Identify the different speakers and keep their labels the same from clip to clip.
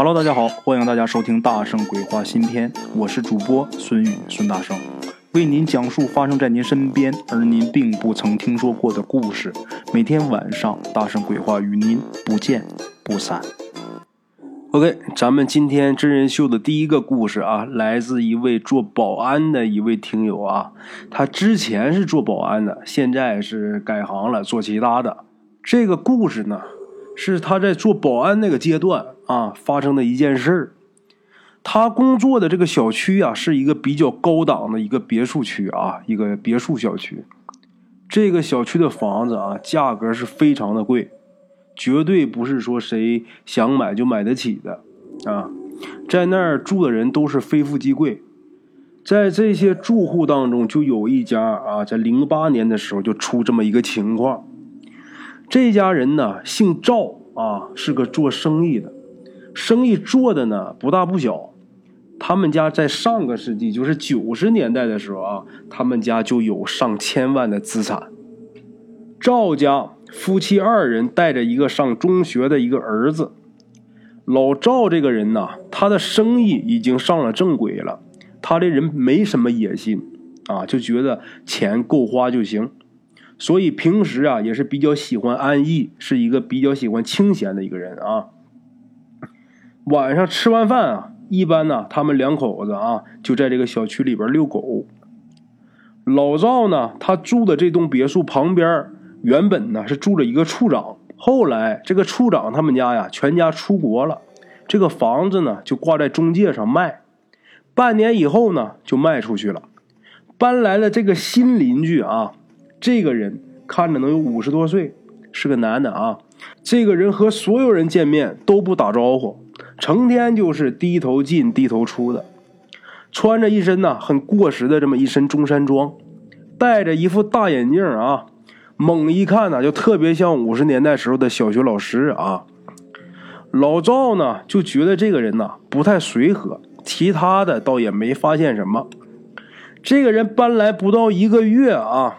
Speaker 1: Hello，大家好，欢迎大家收听《大圣鬼话》新篇，我是主播孙宇，孙大圣为您讲述发生在您身边而您并不曾听说过的故事。每天晚上，大圣鬼话与您不见不散。OK，咱们今天真人秀的第一个故事啊，来自一位做保安的一位听友啊，他之前是做保安的，现在是改行了，做其他的。这个故事呢，是他在做保安那个阶段。啊，发生的一件事儿，他工作的这个小区啊，是一个比较高档的一个别墅区啊，一个别墅小区。这个小区的房子啊，价格是非常的贵，绝对不是说谁想买就买得起的啊。在那儿住的人都是非富即贵，在这些住户当中，就有一家啊，在零八年的时候就出这么一个情况。这家人呢，姓赵啊，是个做生意的。生意做的呢不大不小，他们家在上个世纪，就是九十年代的时候啊，他们家就有上千万的资产。赵家夫妻二人带着一个上中学的一个儿子。老赵这个人呢，他的生意已经上了正轨了，他这人没什么野心啊，就觉得钱够花就行，所以平时啊也是比较喜欢安逸，是一个比较喜欢清闲的一个人啊。晚上吃完饭啊，一般呢，他们两口子啊就在这个小区里边遛狗。老赵呢，他住的这栋别墅旁边，原本呢是住着一个处长，后来这个处长他们家呀全家出国了，这个房子呢就挂在中介上卖，半年以后呢就卖出去了。搬来了这个新邻居啊，这个人看着能有五十多岁，是个男的啊。这个人和所有人见面都不打招呼。成天就是低头进低头出的，穿着一身呐很过时的这么一身中山装，戴着一副大眼镜啊，猛一看呢就特别像五十年代时候的小学老师啊。老赵呢就觉得这个人呐不太随和，其他的倒也没发现什么。这个人搬来不到一个月啊，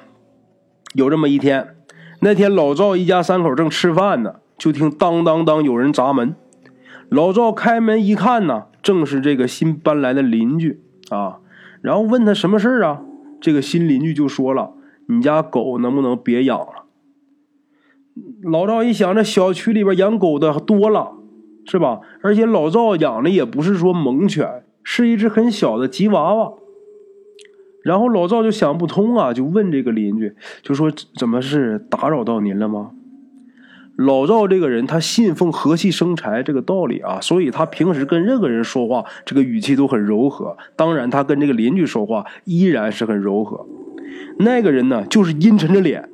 Speaker 1: 有这么一天，那天老赵一家三口正吃饭呢，就听当当当有人砸门。老赵开门一看呢，正是这个新搬来的邻居啊。然后问他什么事儿啊？这个新邻居就说了：“你家狗能不能别养了？”老赵一想，这小区里边养狗的多了，是吧？而且老赵养的也不是说猛犬，是一只很小的吉娃娃。然后老赵就想不通啊，就问这个邻居，就说：“怎么是打扰到您了吗？”老赵这个人，他信奉和气生财这个道理啊，所以他平时跟任何人说话，这个语气都很柔和。当然，他跟这个邻居说话依然是很柔和。那个人呢，就是阴沉着脸，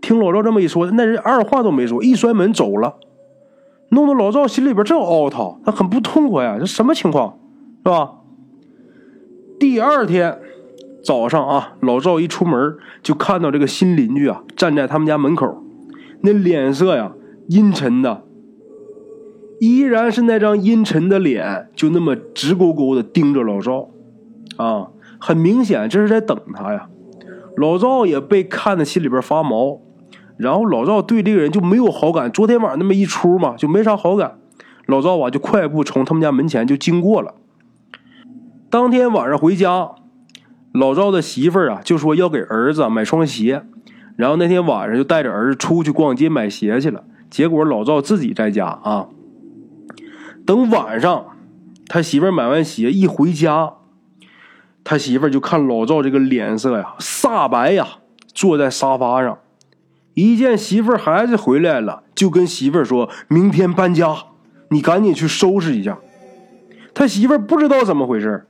Speaker 1: 听老赵这么一说，那人二话都没说，一摔门走了，弄得老赵心里边正凹掏，他很不痛快呀，这什么情况，是吧？第二天早上啊，老赵一出门就看到这个新邻居啊，站在他们家门口，那脸色呀。阴沉的，依然是那张阴沉的脸，就那么直勾勾的盯着老赵，啊，很明显这是在等他呀。老赵也被看的心里边发毛，然后老赵对这个人就没有好感。昨天晚上那么一出嘛，就没啥好感。老赵啊，就快步从他们家门前就经过了。当天晚上回家，老赵的媳妇儿啊就说要给儿子买双鞋，然后那天晚上就带着儿子出去逛街买鞋去了。结果老赵自己在家啊，等晚上他媳妇儿买完鞋一回家，他媳妇儿就看老赵这个脸色呀煞白呀，坐在沙发上，一见媳妇儿孩子回来了，就跟媳妇儿说明天搬家，你赶紧去收拾一下。他媳妇儿不知道怎么回事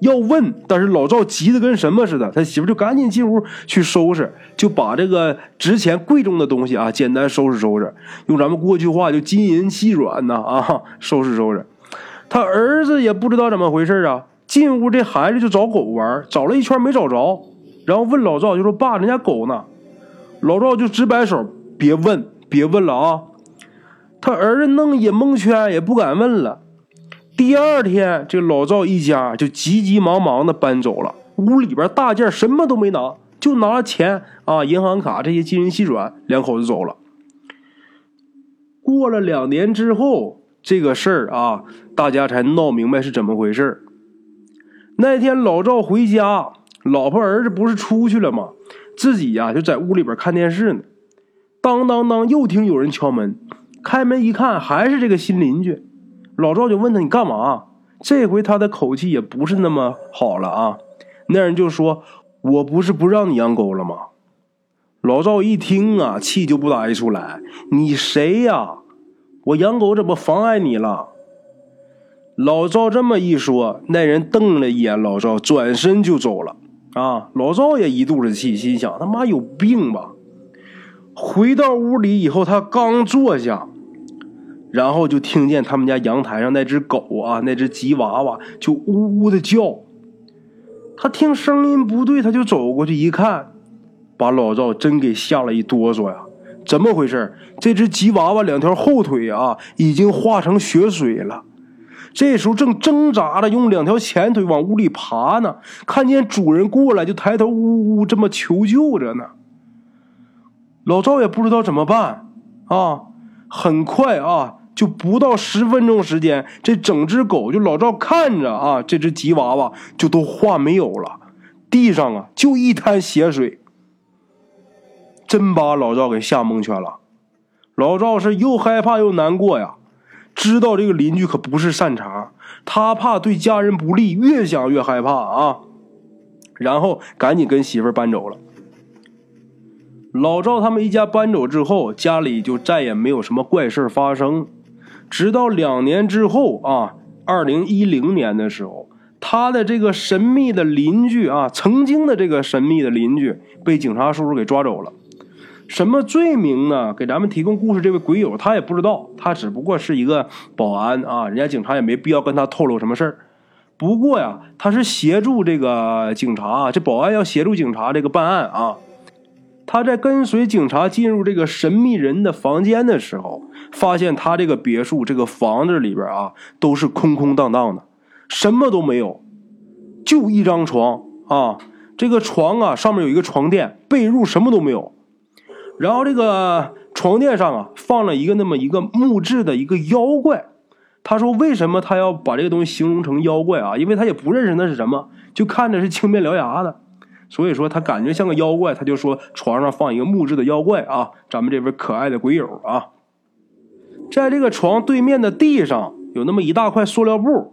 Speaker 1: 要问，但是老赵急得跟什么似的，他媳妇就赶紧进屋去收拾，就把这个值钱贵重的东西啊，简单收拾收拾。用咱们过去话就金银细软呐啊，收拾收拾。他儿子也不知道怎么回事啊，进屋这孩子就找狗玩，找了一圈没找着，然后问老赵就说：“爸，人家狗呢？”老赵就直摆手：“别问，别问了啊！”他儿子弄也蒙圈，也不敢问了。第二天，这老赵一家就急急忙忙的搬走了。屋里边大件什么都没拿，就拿了钱啊、银行卡这些金银细软，两口子走了。过了两年之后，
Speaker 2: 这个事儿啊，大家才闹明白是怎么回事那天老赵回家，老婆儿子不是出去了吗？自己呀就在屋里边看电视呢。当当当，又听有人敲门。开门一看，还是这个新邻居。老赵就问他：“你干嘛？”这回他的口气也不是那么好了啊。那人就说：“我不是不让你养狗了吗？”老赵一听啊，气就不打一处来。你谁呀？我养狗怎么妨碍你了？老赵这么一说，那人瞪了一眼老赵，转身就走了。啊，老赵也一肚子气，心想：他妈有病吧！回到屋里以后，他刚坐下，然后就听见他们家阳台上那只狗啊，那只吉娃娃就呜呜的叫。他听声音不对，他就走过去一看，把老赵真给吓了一哆嗦呀！怎么回事？这只吉娃娃两条后腿啊，已经化成血水了。这时候正挣扎着用两条前腿往屋里爬呢，看见主人过来，就抬头呜呜这么求救着呢。老赵也不知道怎么办啊！很快啊，就不到十分钟时间，这整只狗就老赵看着啊，这只吉娃娃就都化没有了，地上啊就一滩血水，真把老赵给吓蒙圈了。老赵是又害怕又难过呀，知道这个邻居可不是善茬，他怕对家人不利，越想越害怕啊，然后赶紧跟媳妇搬走了。老赵他们一家搬走之后，家里就再也没有什么怪事发生。直到两年之后啊，二零一零年的时候，他的这个神秘的邻居啊，曾经的这个神秘的邻居被警察叔叔给抓走了。什么罪名呢？给咱们提供故事这位鬼友他也不知道，他只不过是一个保安啊，人家警察也没必要跟他透露什么事儿。不过呀，他是协助这个警察，这保安要协助警察这个办案啊。他在跟随警察进入这个神秘人的房间的时候，发现他这个别墅这个房子里边啊都是空空荡荡的，什么都没有，就一张床啊。这个床啊上面有一个床垫，被褥什么都没有。然后这个床垫上啊放了一个那么一个木质的一个妖怪。他说为什么他要把这个东西形容成妖怪啊？因为他也不认识那是什么，就看着是青面獠牙的。所以说他感觉像个妖怪，他就说床上放一个木质的妖怪啊，咱们这位可爱的鬼友啊，在这个床对面的地上有那么一大块塑料布，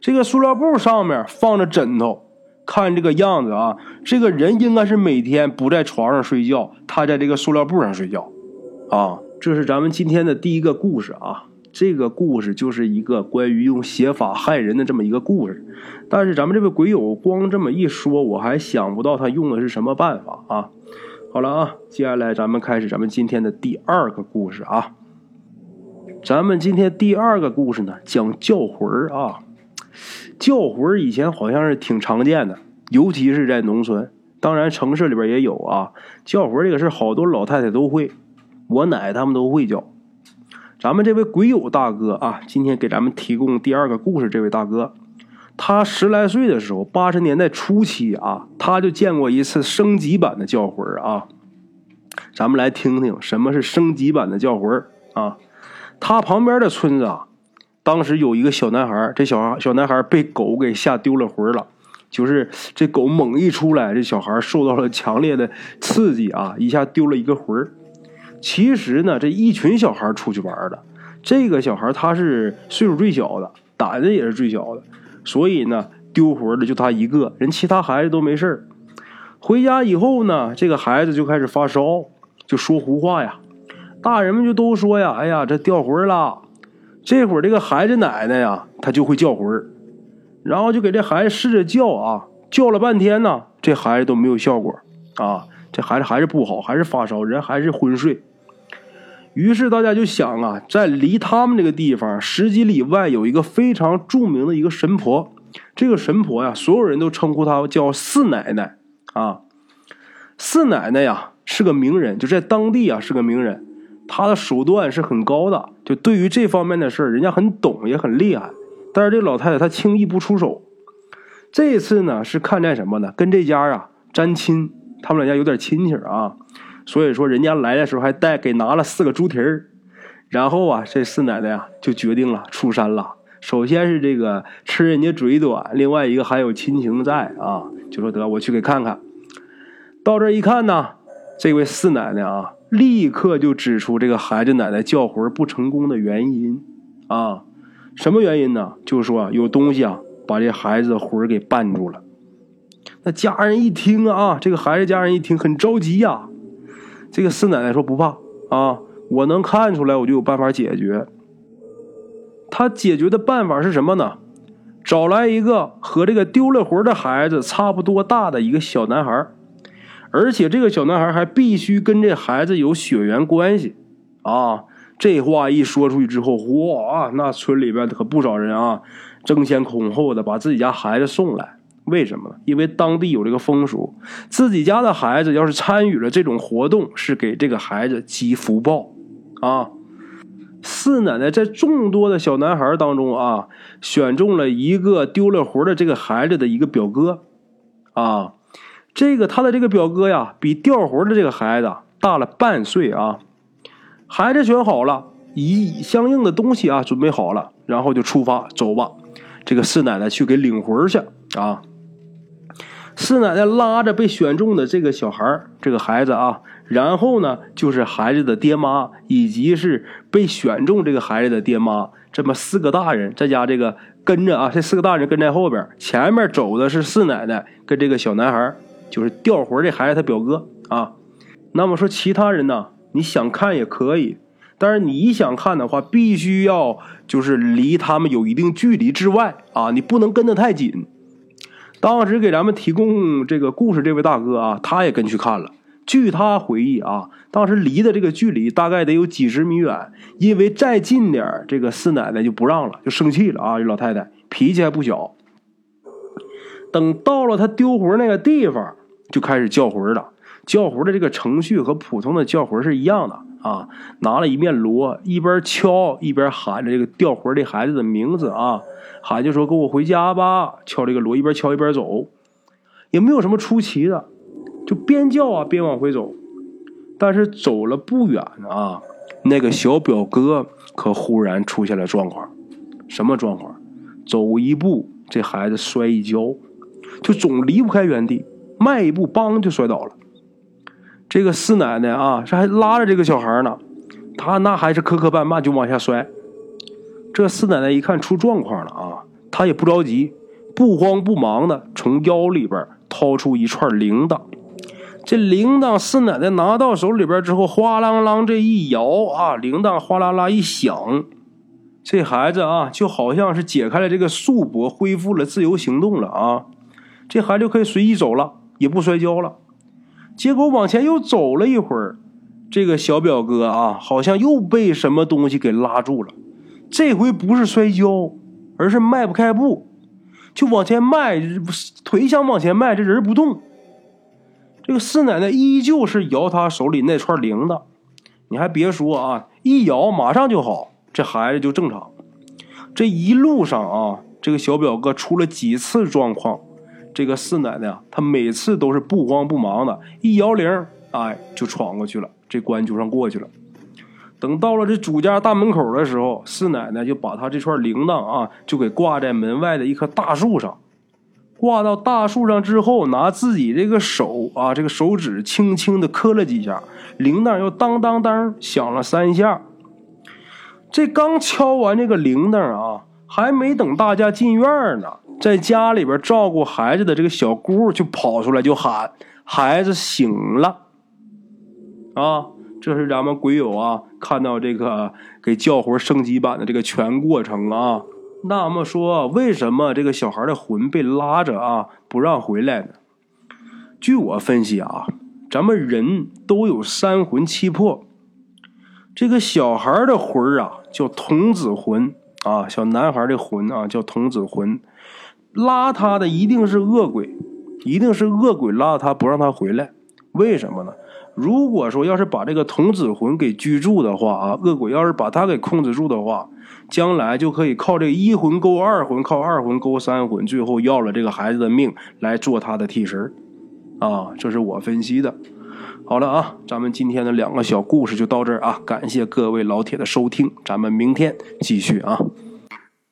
Speaker 2: 这个塑料布上面放着枕头，看这个样子啊，这个人应该是每天不在床上睡觉，他在这个塑料布上睡觉，啊，这是咱们今天的第一个故事啊。这个故事就是一个关于用邪法害人的这么一个故事，但是咱们这位鬼友光这么一说，我还想不到他用的是什么办法啊！好了啊，接下来咱们开始咱们今天的第二个故事啊。咱们今天第二个故事呢，讲叫魂啊。叫魂以前好像是挺常见的，尤其是在农村，当然城市里边也有啊。叫魂这个事好多老太太都会，我奶他们都会叫。咱们这位鬼友大哥啊，今天给咱们提供第二个故事。这位大哥，他十来岁的时候，八十年代初期啊，他就见过一次升级版的叫魂啊。咱们来听听什么是升级版的叫魂啊。他旁边的村子啊，当时有一个小男孩，这小小男孩被狗给吓丢了魂了，就是这狗猛一出来，这小孩受到了强烈的刺激啊，一下丢了一个魂儿。其实呢，这一群小孩出去玩的，这个小孩他是岁数最小的，胆子也是最小的，所以呢，丢魂的就他一个人，其他孩子都没事回家以后呢，这个孩子就开始发烧，就说胡话呀。大人们就都说呀：“哎呀，这掉魂了。”这会儿这个孩子奶奶呀，他就会叫魂然后就给这孩子试着叫啊，叫了半天呢，这孩子都没有效果啊，这孩子还是不好，还是发烧，人还是昏睡。于是大家就想啊，在离他们这个地方十几里外有一个非常著名的一个神婆，这个神婆呀，所有人都称呼她叫四奶奶啊。四奶奶呀是个名人，就在当地啊是个名人，她的手段是很高的，就对于这方面的事人家很懂也很厉害。但是这老太太她轻易不出手。这次呢是看在什么呢？跟这家啊沾亲，他们两家有点亲戚啊。所以说，人家来的时候还带给拿了四个猪蹄儿，然后啊，这四奶奶啊就决定了出山了。首先是这个吃人家嘴短，另外一个还有亲情在啊，就说得我去给看看。到这一看呢，这位四奶奶啊，立刻就指出这个孩子奶奶叫魂不成功的原因啊，什么原因呢？就是说有东西啊把这孩子的魂给绊住了。那家人一听啊，这个孩子家人一听很着急呀。这个四奶奶说不怕啊，我能看出来，我就有办法解决。他解决的办法是什么呢？找来一个和这个丢了魂的孩子差不多大的一个小男孩，而且这个小男孩还必须跟这孩子有血缘关系啊！这话一说出去之后，哇，那村里边可不少人啊，争先恐后的把自己家孩子送来。为什么呢？因为当地有这个风俗，自己家的孩子要是参与了这种活动，是给这个孩子积福报啊。四奶奶在众多的小男孩当中啊，选中了一个丢了魂的这个孩子的一个表哥，啊，这个他的这个表哥呀，比掉魂的这个孩子大了半岁啊。孩子选好了，以相应的东西啊准备好了，然后就出发走吧。这个四奶奶去给领魂去啊。四奶奶拉着被选中的这个小孩这个孩子啊，然后呢，就是孩子的爹妈，以及是被选中这个孩子的爹妈，这么四个大人，在家这个跟着啊，这四个大人跟在后边，前面走的是四奶奶跟这个小男孩，就是掉魂这孩子他表哥啊。那么说其他人呢，你想看也可以，但是你想看的话，必须要就是离他们有一定距离之外啊，你不能跟得太紧。当时给咱们提供这个故事这位大哥啊，他也跟去看了。据他回忆啊，当时离的这个距离大概得有几十米远，因为再近点这个四奶奶就不让了，就生气了啊！这老太太脾气还不小。等到了他丢魂那个地方，就开始叫魂了。叫魂的这个程序和普通的叫魂是一样的啊，拿了一面锣，一边敲一边喊着这个吊魂的孩子的名字啊。喊就说跟我回家吧，敲这个锣，一边敲一边走，也没有什么出奇的，就边叫啊边往回走。但是走了不远啊，那个小表哥可忽然出现了状况，什么状况？走一步这孩子摔一跤，就总离不开原地，迈一步梆就摔倒了。这个四奶奶啊，这还拉着这个小孩呢，他那还是磕磕绊绊就往下摔。这四奶奶一看出状况了啊，她也不着急，不慌不忙的从腰里边掏出一串铃铛。这铃铛四奶奶拿到手里边之后，哗啷啷这一摇啊，铃铛哗啦啦一响，这孩子啊就好像是解开了这个束缚，恢复了自由行动了啊。这孩子就可以随意走了，也不摔跤了。结果往前又走了一会儿，这个小表哥啊，好像又被什么东西给拉住了。这回不是摔跤，而是迈不开步，就往前迈，腿想往前迈，这人不动。这个四奶奶依旧是摇他手里那串铃铛，你还别说啊，一摇马上就好，这孩子就正常。这一路上啊，这个小表哥出了几次状况，这个四奶奶啊，她每次都是不慌不忙的，一摇铃，哎，就闯过去了，这关就算过去了。等到了这主家大门口的时候，四奶奶就把她这串铃铛啊，就给挂在门外的一棵大树上。挂到大树上之后，拿自己这个手啊，这个手指轻轻的磕了几下，铃铛又当当当响了三下。这刚敲完这个铃铛啊，还没等大家进院呢，在家里边照顾孩子的这个小姑就跑出来就喊：“孩子醒了！”啊。这是咱们鬼友啊，看到这个给叫魂升级版的这个全过程啊。那么说，为什么这个小孩的魂被拉着啊，不让回来呢？据我分析啊，咱们人都有三魂七魄，这个小孩的魂啊叫童子魂啊，小男孩的魂啊叫童子魂，拉他的一定是恶鬼，一定是恶鬼拉他不让他回来，为什么呢？如果说要是把这个童子魂给居住的话啊，恶鬼要是把他给控制住的话，将来就可以靠这一魂勾二魂，靠二魂勾三魂，最后要了这个孩子的命来做他的替身啊，这是我分析的。好了啊，咱们今天的两个小故事就到这儿啊，感谢各位老铁的收听，咱们明天继续啊。